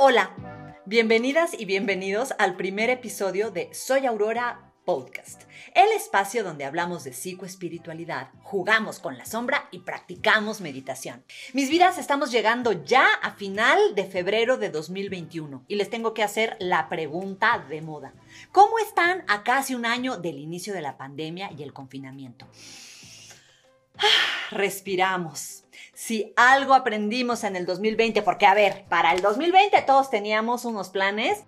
Hola, bienvenidas y bienvenidos al primer episodio de Soy Aurora Podcast, el espacio donde hablamos de psicoespiritualidad, jugamos con la sombra y practicamos meditación. Mis vidas, estamos llegando ya a final de febrero de 2021 y les tengo que hacer la pregunta de moda. ¿Cómo están a casi un año del inicio de la pandemia y el confinamiento? Respiramos. Si algo aprendimos en el 2020, porque a ver, para el 2020 todos teníamos unos planes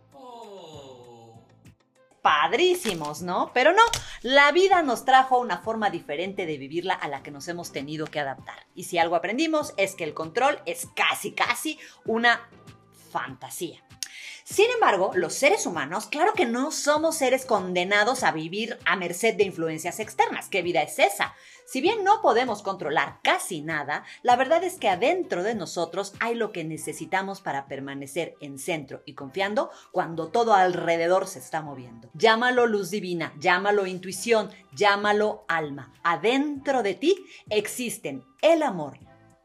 padrísimos, ¿no? Pero no, la vida nos trajo una forma diferente de vivirla a la que nos hemos tenido que adaptar. Y si algo aprendimos es que el control es casi, casi una fantasía. Sin embargo, los seres humanos, claro que no somos seres condenados a vivir a merced de influencias externas. ¿Qué vida es esa? Si bien no podemos controlar casi nada, la verdad es que adentro de nosotros hay lo que necesitamos para permanecer en centro y confiando cuando todo alrededor se está moviendo. Llámalo luz divina, llámalo intuición, llámalo alma. Adentro de ti existen el amor,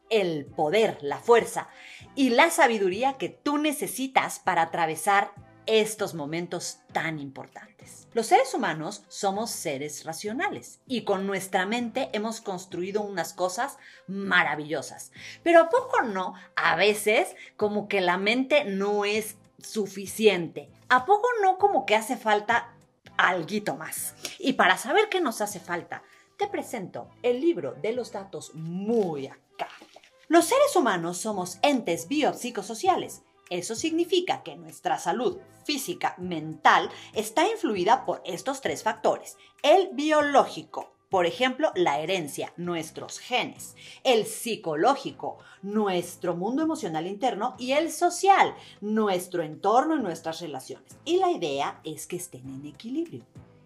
el poder, la fuerza y la sabiduría que tú necesitas para atravesar estos momentos tan importantes. Los seres humanos somos seres racionales y con nuestra mente hemos construido unas cosas maravillosas. Pero a poco no, a veces como que la mente no es suficiente. ¿A poco no como que hace falta algo más? Y para saber qué nos hace falta, te presento el libro de los datos muy acá. Los seres humanos somos entes biopsicosociales. Eso significa que nuestra salud física, mental, está influida por estos tres factores. El biológico, por ejemplo, la herencia, nuestros genes, el psicológico, nuestro mundo emocional interno y el social, nuestro entorno y nuestras relaciones. Y la idea es que estén en equilibrio.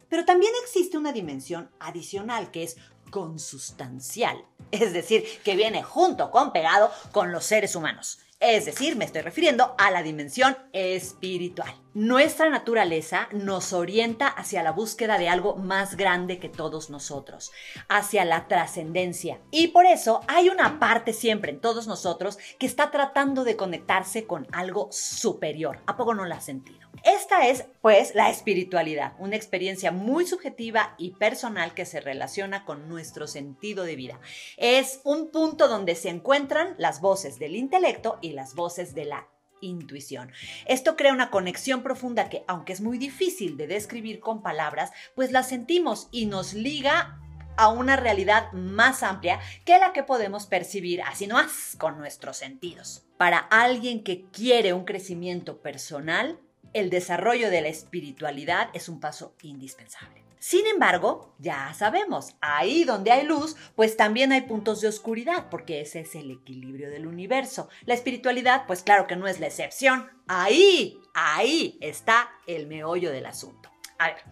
Pero también existe una dimensión adicional que es consustancial, es decir, que viene junto con pegado con los seres humanos. Es decir, me estoy refiriendo a la dimensión espiritual. Nuestra naturaleza nos orienta hacia la búsqueda de algo más grande que todos nosotros, hacia la trascendencia. Y por eso hay una parte siempre en todos nosotros que está tratando de conectarse con algo superior. ¿A poco no la has sentido? Esta es, pues, la espiritualidad, una experiencia muy subjetiva y personal que se relaciona con nuestro sentido de vida. Es un punto donde se encuentran las voces del intelecto y las voces de la intuición. Esto crea una conexión profunda que, aunque es muy difícil de describir con palabras, pues la sentimos y nos liga a una realidad más amplia que la que podemos percibir así nomás con nuestros sentidos. Para alguien que quiere un crecimiento personal, el desarrollo de la espiritualidad es un paso indispensable. Sin embargo, ya sabemos, ahí donde hay luz, pues también hay puntos de oscuridad, porque ese es el equilibrio del universo. La espiritualidad, pues claro que no es la excepción. Ahí, ahí está el meollo del asunto. A ver,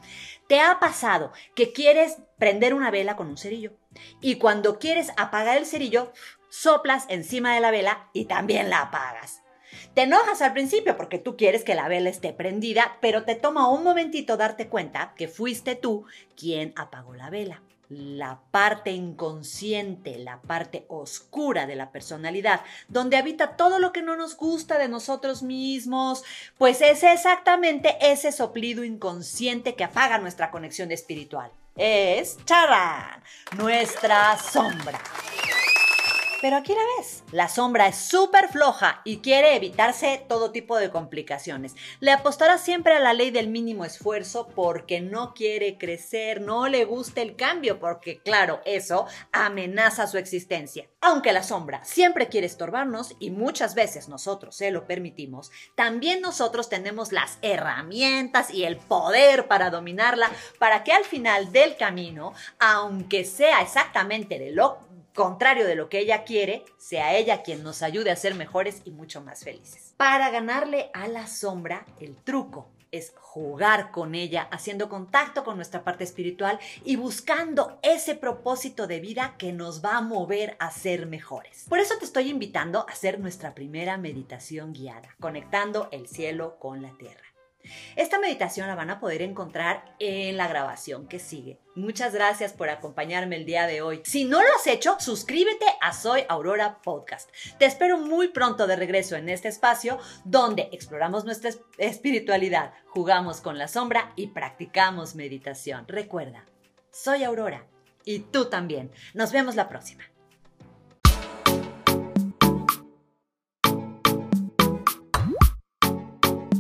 ¿te ha pasado que quieres prender una vela con un cerillo? Y cuando quieres apagar el cerillo, soplas encima de la vela y también la apagas. Te enojas al principio porque tú quieres que la vela esté prendida, pero te toma un momentito darte cuenta que fuiste tú quien apagó la vela. La parte inconsciente, la parte oscura de la personalidad, donde habita todo lo que no nos gusta de nosotros mismos, pues es exactamente ese soplido inconsciente que apaga nuestra conexión espiritual. Es, charán, nuestra sombra. Pero aquí la ves, la sombra es súper floja y quiere evitarse todo tipo de complicaciones. Le apostará siempre a la ley del mínimo esfuerzo porque no quiere crecer, no le gusta el cambio, porque claro, eso amenaza su existencia. Aunque la sombra siempre quiere estorbarnos y muchas veces nosotros se lo permitimos, también nosotros tenemos las herramientas y el poder para dominarla para que al final del camino, aunque sea exactamente de lo contrario de lo que ella quiere, sea ella quien nos ayude a ser mejores y mucho más felices. Para ganarle a la sombra, el truco es jugar con ella, haciendo contacto con nuestra parte espiritual y buscando ese propósito de vida que nos va a mover a ser mejores. Por eso te estoy invitando a hacer nuestra primera meditación guiada, conectando el cielo con la tierra. Esta meditación la van a poder encontrar en la grabación que sigue. Muchas gracias por acompañarme el día de hoy. Si no lo has hecho, suscríbete a Soy Aurora Podcast. Te espero muy pronto de regreso en este espacio donde exploramos nuestra espiritualidad, jugamos con la sombra y practicamos meditación. Recuerda, soy Aurora y tú también. Nos vemos la próxima.